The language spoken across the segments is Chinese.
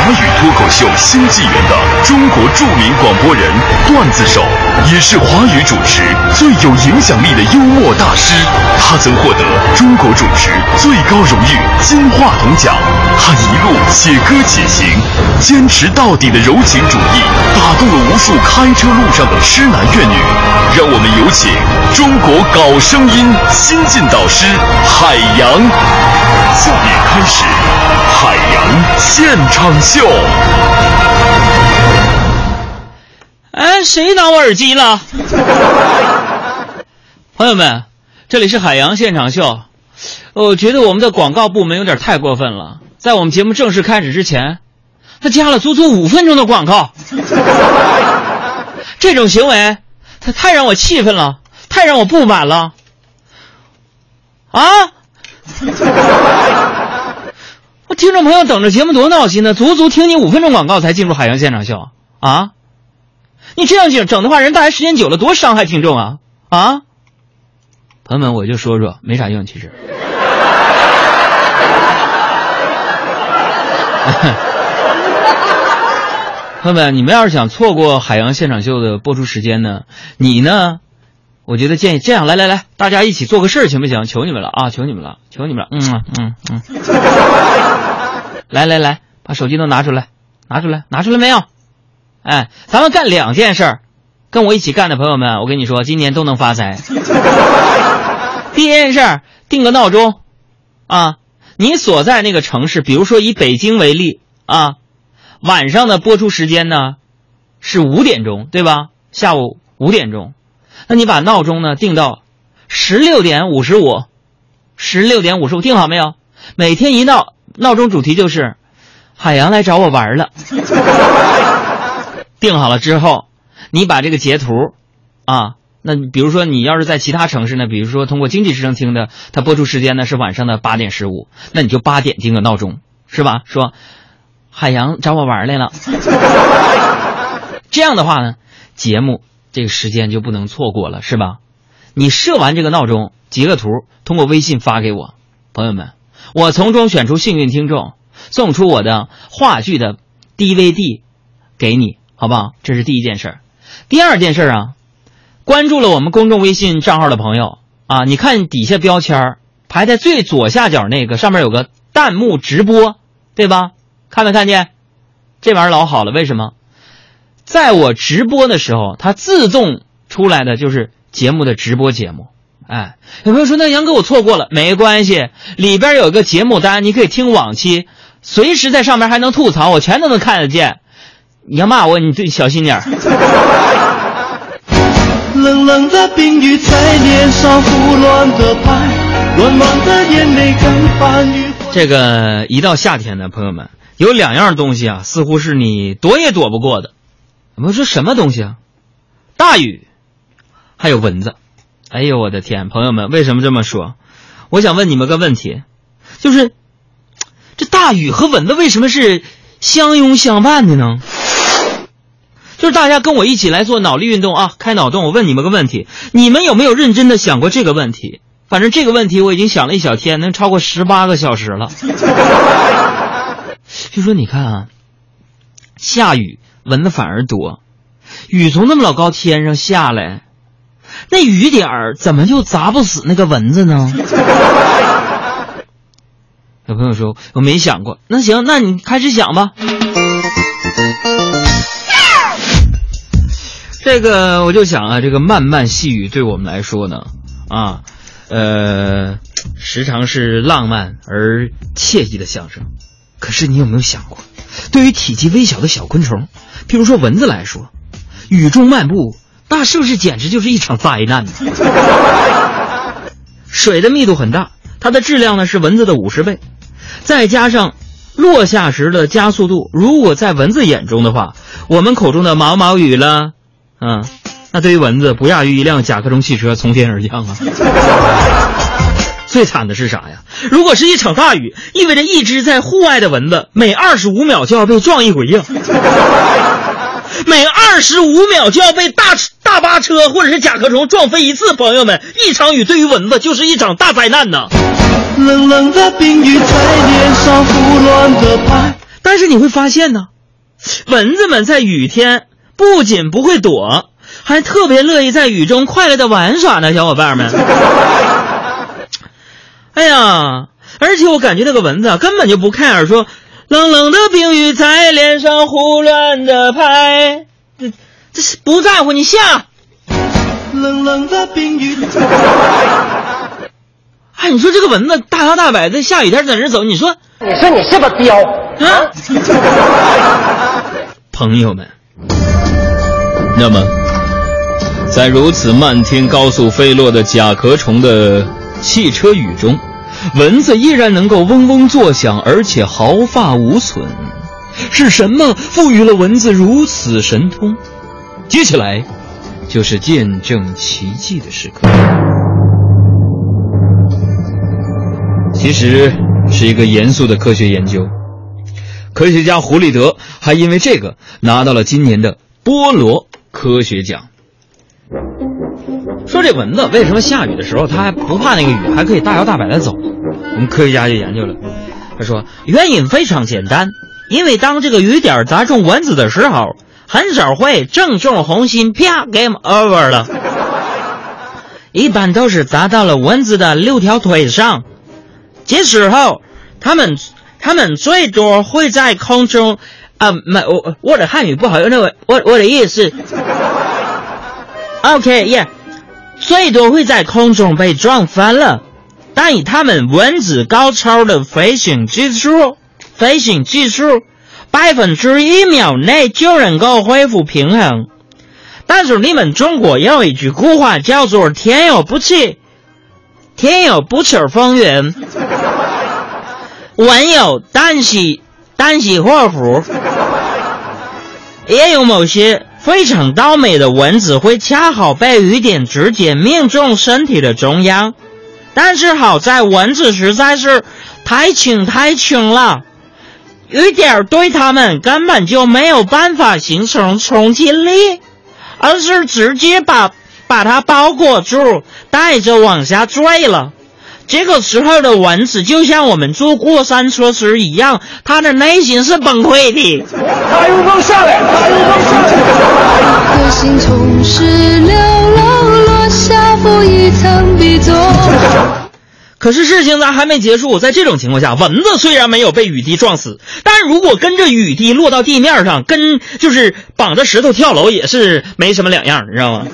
华语脱口秀新纪元的中国著名广播人、段子手，也是华语主持最有影响力的幽默大师。他曾获得中国主持最高荣誉金话筒奖。他一路写歌且行，坚持到底的柔情主义，打动了无数开车路上的痴男怨女。让我们有请中国搞声音新晋导师海洋。下面开始海洋现场。哎，谁拿我耳机了？朋友们，这里是海洋现场秀。我觉得我们的广告部门有点太过分了，在我们节目正式开始之前，他加了足足五分钟的广告。这种行为，他太让我气愤了，太让我不满了。啊！朋友等着节目多闹心呢，足足听你五分钟广告才进入海洋现场秀啊！你这样整整的话，人大家时间久了多伤害听众啊啊！朋友们，我就说说，没啥用，其实。朋友们，你们要是想错过海洋现场秀的播出时间呢，你呢？我觉得建议这样，来来来，大家一起做个事儿，行不行？求你们了啊！求你们了，求你们了！嗯嗯嗯。来来来，把手机都拿出来，拿出来，拿出来没有？哎，咱们干两件事儿，跟我一起干的朋友们，我跟你说，今年都能发财。第一件事，定个闹钟，啊，你所在那个城市，比如说以北京为例啊，晚上的播出时间呢是五点钟，对吧？下午五点钟。那你把闹钟呢定到十六点五十五，十六点五十五定好没有？每天一闹闹钟主题就是海洋来找我玩了。定好了之后，你把这个截图啊，那比如说你要是在其他城市呢，比如说通过经济之声听的，它播出时间呢是晚上的八点十五，那你就八点定个闹钟，是吧？说海洋找我玩来了。这样的话呢，节目。这个时间就不能错过了，是吧？你设完这个闹钟，截个图，通过微信发给我，朋友们，我从中选出幸运听众，送出我的话剧的 DVD 给你，好不好？这是第一件事儿。第二件事儿啊，关注了我们公众微信账号的朋友啊，你看底下标签儿排在最左下角那个，上面有个弹幕直播，对吧？看没看见？这玩意儿老好了，为什么？在我直播的时候，它自动出来的就是节目的直播节目。哎，有朋友说那杨哥我错过了，没关系，里边有一个节目单，你可以听往期，随时在上面还能吐槽，我全都能看得见。你要骂我，你最小心点儿。冷冷的冰雨在脸上胡乱的拍，暖暖的眼泪跟寒雨。这个一到夏天呢，朋友们有两样东西啊，似乎是你躲也躲不过的。我们说什么东西啊？大雨，还有蚊子。哎呦我的天！朋友们，为什么这么说？我想问你们个问题，就是这大雨和蚊子为什么是相拥相伴的呢？就是大家跟我一起来做脑力运动啊，开脑洞。我问你们个问题，你们有没有认真的想过这个问题？反正这个问题我已经想了一小天，能超过十八个小时了。就说你看啊，下雨。蚊子反而多，雨从那么老高天上下来，那雨点儿怎么就砸不死那个蚊子呢？有朋友说我没想过，那行，那你开始想吧。这个我就想啊，这个漫漫细雨对我们来说呢，啊，呃，时常是浪漫而惬意的象征。可是你有没有想过，对于体积微小的小昆虫？譬如说蚊子来说，雨中漫步，那是不是简直就是一场灾难呢？水的密度很大，它的质量呢是蚊子的五十倍，再加上落下时的加速度，如果在蚊子眼中的话，我们口中的毛毛雨了，嗯，那对于蚊子不亚于一辆甲壳虫汽车从天而降啊！最惨的是啥呀？如果是一场大雨，意味着一只在户外的蚊子每二十五秒就要被撞一回呀。每二十五秒就要被大大巴车或者是甲壳虫撞飞一次，朋友们，一场雨对于蚊子就是一场大灾难呐。冷冷的冰雨在脸上胡乱的拍。但是你会发现呢，蚊子们在雨天不仅不会躲，还特别乐意在雨中快乐的玩耍呢，小伙伴们。哎呀，而且我感觉那个蚊子啊，根本就不 care 说冷冷的冰雨在脸上胡乱的拍，这这是不在乎你下。冷冷的冰雨。哎，你说这个蚊子大摇大摆在下雨天在这走，你说你说你是不是彪啊？朋友们，那么，在如此漫天高速飞落的甲壳虫的汽车雨中，蚊子依然能够嗡嗡作响，而且毫发无损。是什么赋予了蚊子如此神通？接下来，就是见证奇迹的时刻。其实是一个严肃的科学研究。科学家胡立德还因为这个拿到了今年的波罗科学奖。说这蚊子为什么下雨的时候它还不怕那个雨，还可以大摇大摆的走？我们科学家就研究了，他说原因非常简单，因为当这个雨点砸中蚊子的时候，很少会正中红心，啪，game over 了。一般都是砸到了蚊子的六条腿上。这时候，他们他们最多会在空中，啊，没我我的汉语不好，那我我我的意思，OK，yeah，最多会在空中被撞翻了，但以他们蚊子高超的飞行技术，飞行技术，百分之一秒内就能够恢复平衡。但是你们中国有一句古话叫做“天有不测，天有不测风云”。文有旦夕，旦夕祸福，也有某些非常倒霉的蚊子会恰好被雨点直接命中身体的中央，但是好在蚊子实在是太轻太轻了，雨点对他们根本就没有办法形成冲击力，而是直接把把它包裹住，带着往下坠了。这个时候的蚊子就像我们坐过山车时一样，他的内心是崩溃的。大雨崩下来，大雨崩下来。颗心从石榴楼落下，负一层笔作。可是事情咱还没结束，在这种情况下，蚊子虽然没有被雨滴撞死，但如果跟着雨滴落到地面上，跟就是绑着石头跳楼也是没什么两样，你知道吗？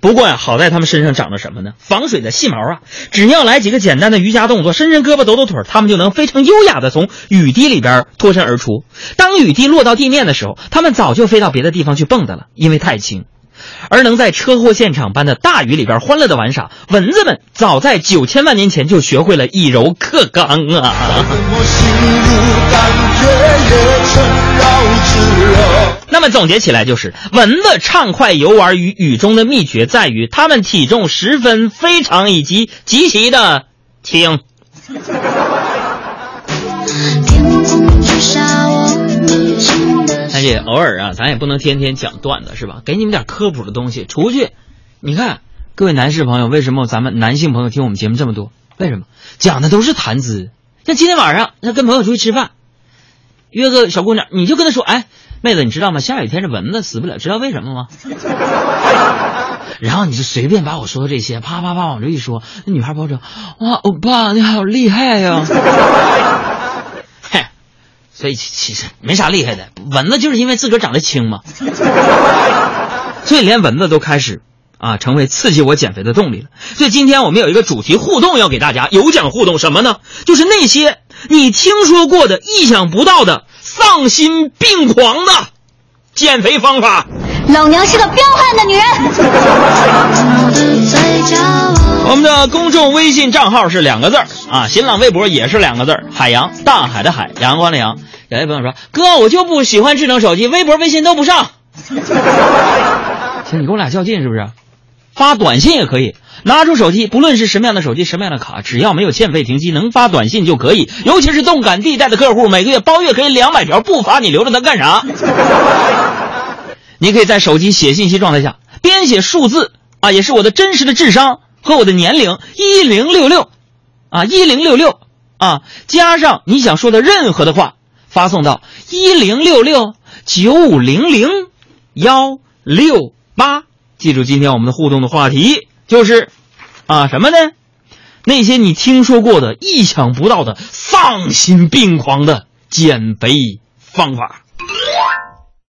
不过呀，好在他们身上长着什么呢？防水的细毛啊！只要来几个简单的瑜伽动作，伸伸胳膊，抖抖腿，他们就能非常优雅的从雨滴里边脱身而出。当雨滴落到地面的时候，他们早就飞到别的地方去蹦跶了，因为太轻。而能在车祸现场般的大雨里边欢乐的玩耍，蚊子们早在九千万年前就学会了以柔克刚啊！那么总结起来就是，蚊子畅快游玩于雨中的秘诀在于，它们体重十分非常以及极其的轻。而且偶尔啊，咱也不能天天讲段子是吧？给你们点科普的东西。出去，你看各位男士朋友，为什么咱们男性朋友听我们节目这么多？为什么讲的都是谈资？像今天晚上，他跟朋友出去吃饭，约个小姑娘，你就跟他说：“哎。”妹子，你知道吗？下雨天这蚊子死不了，知道为什么吗？然后你就随便把我说的这些啪啪啪往这一说，那女孩保证哇，欧巴你好厉害呀！所以其实没啥厉害的，蚊子就是因为自个儿长得轻嘛，所以连蚊子都开始啊成为刺激我减肥的动力了。所以今天我们有一个主题互动要给大家有奖互动，什么呢？就是那些你听说过的、意想不到的。丧心病狂的减肥方法。老娘是个彪悍的女人。我们的公众微信账号是两个字儿啊，新浪微博也是两个字儿，海洋大海的海，阳光的阳。有些朋友说，哥，我就不喜欢智能手机，微博、微信都不上。行，你跟我俩较劲是不是？发短信也可以。拿出手机，不论是什么样的手机、什么样的卡，只要没有欠费停机，能发短信就可以。尤其是动感地带的客户，每个月包月可以两百条，不发你留着它干啥？你可以在手机写信息状态下编写数字啊，也是我的真实的智商和我的年龄一零六六啊一零六六啊，加上你想说的任何的话，发送到一零六六九五零零幺六八。记住，今天我们的互动的话题就是啊什么呢？那些你听说过的、意想不到的、丧心病狂的减肥方法。